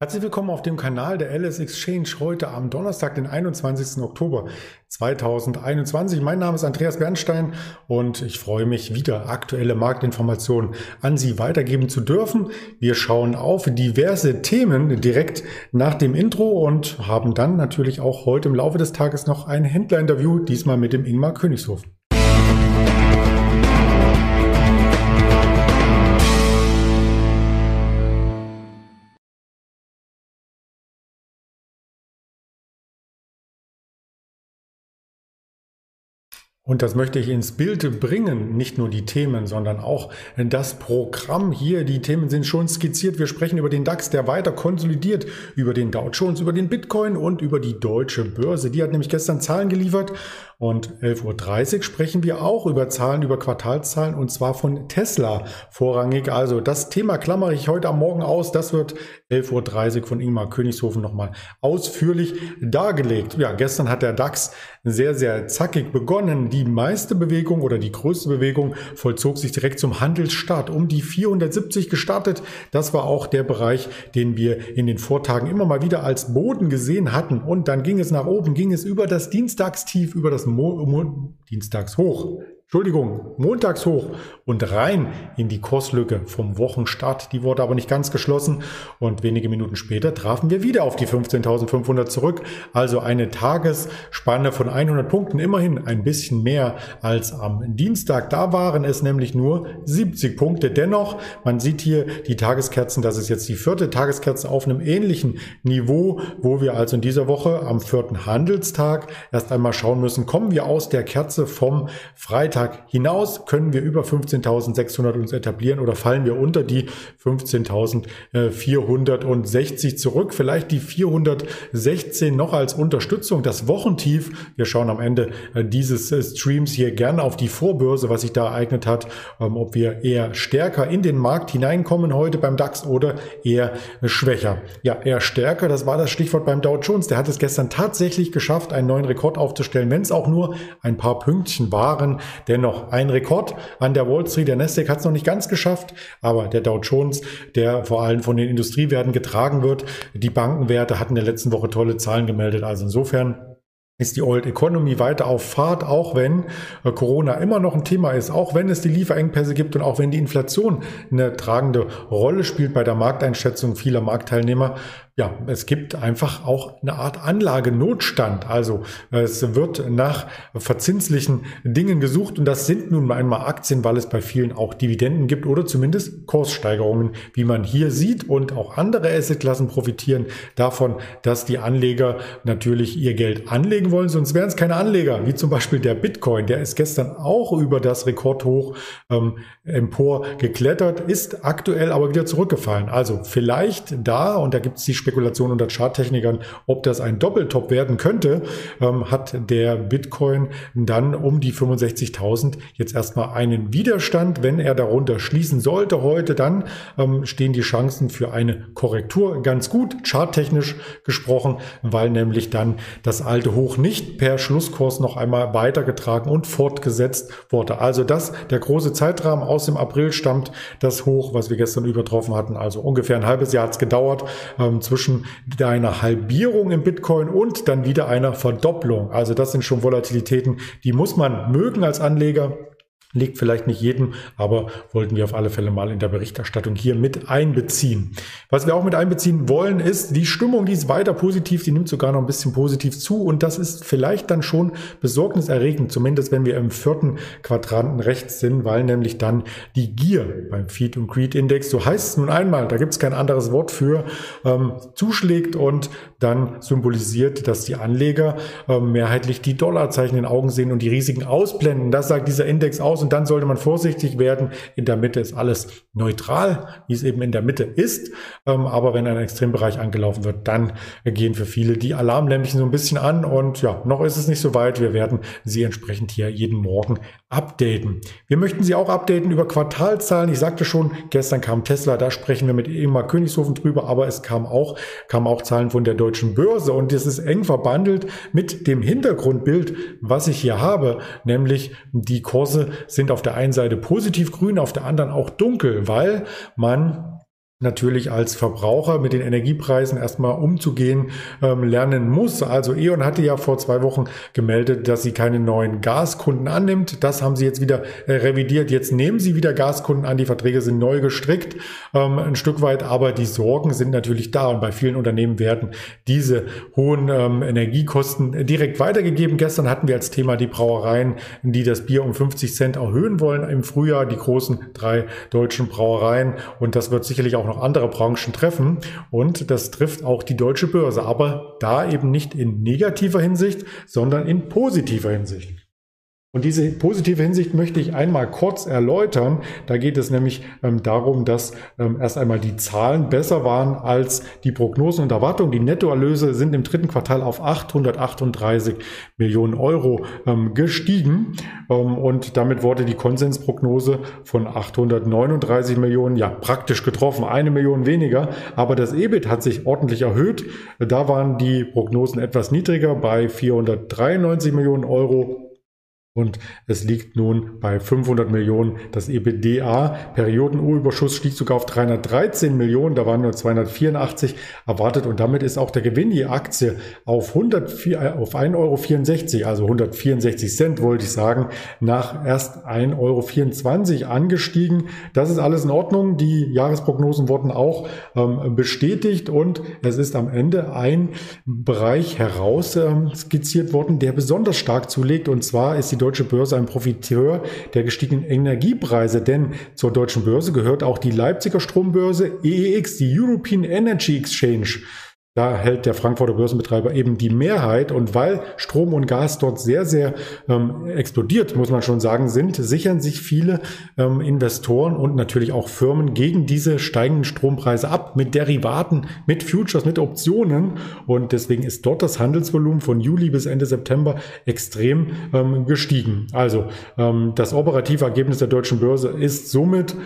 Herzlich willkommen auf dem Kanal der LS Exchange heute am Donnerstag, den 21. Oktober 2021. Mein Name ist Andreas Bernstein und ich freue mich wieder aktuelle Marktinformationen an Sie weitergeben zu dürfen. Wir schauen auf diverse Themen direkt nach dem Intro und haben dann natürlich auch heute im Laufe des Tages noch ein Händlerinterview, diesmal mit dem Ingmar Königshof. Und das möchte ich ins Bild bringen, nicht nur die Themen, sondern auch das Programm hier. Die Themen sind schon skizziert. Wir sprechen über den DAX, der weiter konsolidiert, über den Dow Jones, über den Bitcoin und über die deutsche Börse. Die hat nämlich gestern Zahlen geliefert und 11.30 Uhr sprechen wir auch über Zahlen, über Quartalszahlen und zwar von Tesla vorrangig. Also das Thema klammere ich heute am Morgen aus. Das wird 11.30 Uhr von Ingmar Königshofen nochmal ausführlich dargelegt. Ja, gestern hat der DAX sehr, sehr zackig begonnen. Die meiste Bewegung oder die größte Bewegung vollzog sich direkt zum Handelsstart um die 470 gestartet. Das war auch der Bereich, den wir in den Vortagen immer mal wieder als Boden gesehen hatten. Und dann ging es nach oben, ging es über das Dienstagstief, über das Mo Mo Dienstags hoch. Entschuldigung, montags hoch und rein in die Kurslücke vom Wochenstart. Die wurde aber nicht ganz geschlossen und wenige Minuten später trafen wir wieder auf die 15.500 zurück. Also eine Tagesspanne von 100 Punkten, immerhin ein bisschen mehr als am Dienstag. Da waren es nämlich nur 70 Punkte. Dennoch, man sieht hier die Tageskerzen, das ist jetzt die vierte Tageskerze auf einem ähnlichen Niveau, wo wir also in dieser Woche am vierten Handelstag erst einmal schauen müssen, kommen wir aus der Kerze vom Freitag Tag hinaus können wir über 15.600 uns etablieren oder fallen wir unter die 15.460 zurück. Vielleicht die 416 noch als Unterstützung. Das Wochentief. Wir schauen am Ende äh, dieses äh, Streams hier gerne auf die Vorbörse, was sich da ereignet hat, ähm, ob wir eher stärker in den Markt hineinkommen heute beim DAX oder eher schwächer. Ja, eher stärker. Das war das Stichwort beim Dow Jones. Der hat es gestern tatsächlich geschafft, einen neuen Rekord aufzustellen, wenn es auch nur ein paar Pünktchen waren. Dennoch ein Rekord an der Wall Street. Der Nasdaq hat es noch nicht ganz geschafft, aber der Dow Jones, der vor allem von den Industriewerten getragen wird. Die Bankenwerte hatten in der letzten Woche tolle Zahlen gemeldet. Also insofern ist die Old Economy weiter auf Fahrt, auch wenn äh, Corona immer noch ein Thema ist, auch wenn es die Lieferengpässe gibt und auch wenn die Inflation eine tragende Rolle spielt bei der Markteinschätzung vieler Marktteilnehmer, ja, es gibt einfach auch eine Art Anlagenotstand. Also es wird nach verzinslichen Dingen gesucht und das sind nun einmal Aktien, weil es bei vielen auch Dividenden gibt oder zumindest Kurssteigerungen, wie man hier sieht. Und auch andere Assetklassen profitieren davon, dass die Anleger natürlich ihr Geld anlegen wollen, sonst wären es keine Anleger, wie zum Beispiel der Bitcoin. Der ist gestern auch über das Rekordhoch ähm, empor geklettert, ist aktuell aber wieder zurückgefallen. Also vielleicht da, und da gibt es die Spekulation unter Charttechnikern, ob das ein Doppeltop werden könnte, ähm, hat der Bitcoin dann um die 65.000 jetzt erstmal einen Widerstand. Wenn er darunter schließen sollte heute, dann ähm, stehen die Chancen für eine Korrektur ganz gut, charttechnisch gesprochen, weil nämlich dann das alte Hoch nicht per Schlusskurs noch einmal weitergetragen und fortgesetzt wurde. Also das, der große Zeitrahmen aus dem April stammt, das Hoch, was wir gestern übertroffen hatten, also ungefähr ein halbes Jahr hat es gedauert, ähm, zwischen einer Halbierung im Bitcoin und dann wieder einer Verdopplung. Also das sind schon Volatilitäten, die muss man mögen als Anleger. Liegt vielleicht nicht jedem, aber wollten wir auf alle Fälle mal in der Berichterstattung hier mit einbeziehen. Was wir auch mit einbeziehen wollen, ist die Stimmung, die ist weiter positiv, die nimmt sogar noch ein bisschen positiv zu und das ist vielleicht dann schon besorgniserregend, zumindest wenn wir im vierten Quadranten rechts sind, weil nämlich dann die Gier beim Feed und Greed Index, so heißt es nun einmal, da gibt es kein anderes Wort für, ähm, zuschlägt und dann symbolisiert, dass die Anleger äh, mehrheitlich die Dollarzeichen in den Augen sehen und die Risiken ausblenden. Das sagt dieser Index aus und dann sollte man vorsichtig werden. In der Mitte ist alles neutral, wie es eben in der Mitte ist. Ähm, aber wenn ein Extrembereich angelaufen wird, dann gehen für viele die Alarmlämpchen so ein bisschen an und ja, noch ist es nicht so weit. Wir werden sie entsprechend hier jeden Morgen updaten. Wir möchten Sie auch updaten über Quartalzahlen. Ich sagte schon, gestern kam Tesla, da sprechen wir mit Ingmar Königshofen drüber, aber es kam auch, kam auch Zahlen von der deutschen Börse und das ist eng verbandelt mit dem Hintergrundbild, was ich hier habe, nämlich die Kurse sind auf der einen Seite positiv grün, auf der anderen auch dunkel, weil man natürlich als Verbraucher mit den Energiepreisen erstmal umzugehen ähm, lernen muss. Also E.ON hatte ja vor zwei Wochen gemeldet, dass sie keine neuen Gaskunden annimmt. Das haben sie jetzt wieder äh, revidiert. Jetzt nehmen sie wieder Gaskunden an. Die Verträge sind neu gestrickt, ähm, ein Stück weit, aber die Sorgen sind natürlich da und bei vielen Unternehmen werden diese hohen ähm, Energiekosten direkt weitergegeben. Gestern hatten wir als Thema die Brauereien, die das Bier um 50 Cent erhöhen wollen im Frühjahr, die großen drei deutschen Brauereien und das wird sicherlich auch noch noch andere Branchen treffen. Und das trifft auch die deutsche Börse, aber da eben nicht in negativer Hinsicht, sondern in positiver Hinsicht. Und diese positive Hinsicht möchte ich einmal kurz erläutern. Da geht es nämlich ähm, darum, dass ähm, erst einmal die Zahlen besser waren als die Prognosen und Erwartungen. Die Nettoerlöse sind im dritten Quartal auf 838 Millionen Euro ähm, gestiegen. Ähm, und damit wurde die Konsensprognose von 839 Millionen ja praktisch getroffen. Eine Million weniger. Aber das EBIT hat sich ordentlich erhöht. Da waren die Prognosen etwas niedriger bei 493 Millionen Euro und es liegt nun bei 500 Millionen. Das EBITDA, Perioden-Überschuss stieg sogar auf 313 Millionen, da waren nur 284 erwartet und damit ist auch der Gewinn je Aktie auf, 104, äh, auf 1,64 Euro, also 164 Cent wollte ich sagen, nach erst 1,24 Euro angestiegen. Das ist alles in Ordnung. Die Jahresprognosen wurden auch ähm, bestätigt und es ist am Ende ein Bereich heraus ähm, skizziert worden, der besonders stark zulegt und zwar ist die deutsche Börse ein Profiteur der gestiegenen Energiepreise, denn zur deutschen Börse gehört auch die Leipziger Strombörse EEX, die European Energy Exchange. Da hält der Frankfurter Börsenbetreiber eben die Mehrheit. Und weil Strom und Gas dort sehr, sehr ähm, explodiert, muss man schon sagen, sind, sichern sich viele ähm, Investoren und natürlich auch Firmen gegen diese steigenden Strompreise ab mit Derivaten, mit Futures, mit Optionen. Und deswegen ist dort das Handelsvolumen von Juli bis Ende September extrem ähm, gestiegen. Also ähm, das operative Ergebnis der deutschen Börse ist somit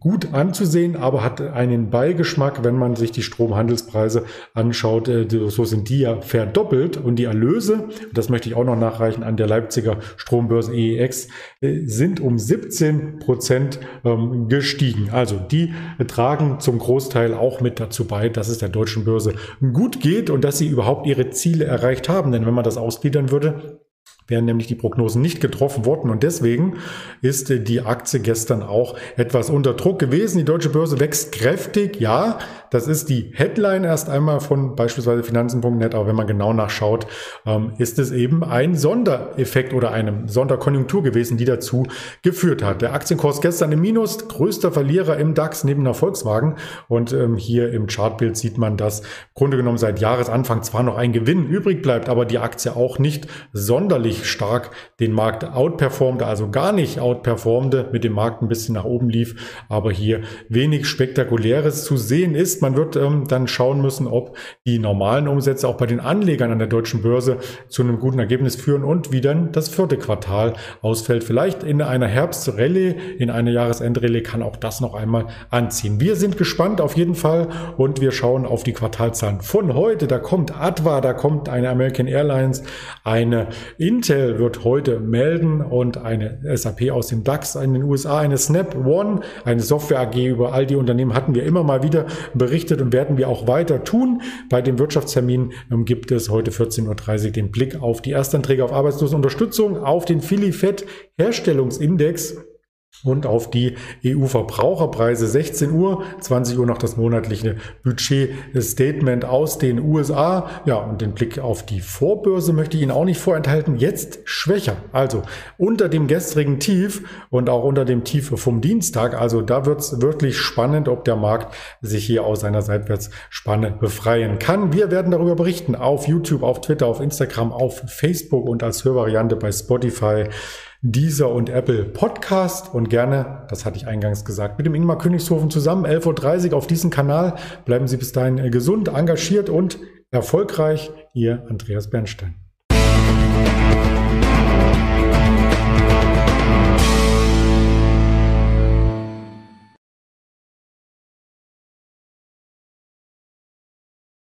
gut anzusehen, aber hat einen Beigeschmack, wenn man sich die Stromhandelspreise anschaut. Äh, so sind die ja verdoppelt und die Erlöse, das möchte ich auch noch nachreichen, an der Leipziger Strombörse EEX äh, sind um 17 Prozent ähm, gestiegen. Also die tragen zum Großteil auch mit dazu bei, dass es der deutschen Börse gut geht und dass sie überhaupt ihre Ziele erreicht haben. Denn wenn man das ausgliedern würde, wären nämlich die Prognosen nicht getroffen worden. Und deswegen ist die Aktie gestern auch etwas unter Druck gewesen. Die deutsche Börse wächst kräftig. Ja, das ist die Headline erst einmal von beispielsweise Finanzen.net. Aber wenn man genau nachschaut, ähm, ist es eben ein Sondereffekt oder eine Sonderkonjunktur gewesen, die dazu geführt hat. Der Aktienkurs gestern im Minus, größter Verlierer im DAX neben der Volkswagen. Und ähm, hier im Chartbild sieht man, dass im Grunde genommen seit Jahresanfang zwar noch ein Gewinn übrig bleibt, aber die Aktie auch nicht sonderlich wirklich stark den Markt outperformte, also gar nicht outperformte, mit dem Markt ein bisschen nach oben lief, aber hier wenig Spektakuläres zu sehen ist. Man wird ähm, dann schauen müssen, ob die normalen Umsätze auch bei den Anlegern an der deutschen Börse zu einem guten Ergebnis führen und wie dann das vierte Quartal ausfällt. Vielleicht in einer Herbstrallye, in einer Jahresendrallye kann auch das noch einmal anziehen. Wir sind gespannt auf jeden Fall und wir schauen auf die Quartalzahlen von heute. Da kommt Adva, da kommt eine American Airlines, eine Intel Intel wird heute melden und eine SAP aus dem DAX in den USA, eine Snap One, eine Software AG über all die Unternehmen hatten wir immer mal wieder berichtet und werden wir auch weiter tun. Bei dem Wirtschaftstermin ähm, gibt es heute 14.30 Uhr den Blick auf die Erstanträge auf Arbeitslosenunterstützung, auf den Filifed Herstellungsindex und auf die EU-Verbraucherpreise 16 Uhr, 20 Uhr noch das monatliche Budget-Statement aus den USA. Ja, und den Blick auf die Vorbörse möchte ich Ihnen auch nicht vorenthalten. Jetzt schwächer. Also unter dem gestrigen Tief und auch unter dem Tief vom Dienstag. Also da wird es wirklich spannend, ob der Markt sich hier aus seiner Seitwärtsspanne befreien kann. Wir werden darüber berichten auf YouTube, auf Twitter, auf Instagram, auf Facebook und als Hörvariante bei Spotify. Dieser und Apple Podcast und gerne, das hatte ich eingangs gesagt, mit dem Ingmar Königshofen zusammen, 11.30 Uhr auf diesem Kanal. Bleiben Sie bis dahin gesund, engagiert und erfolgreich. Ihr Andreas Bernstein.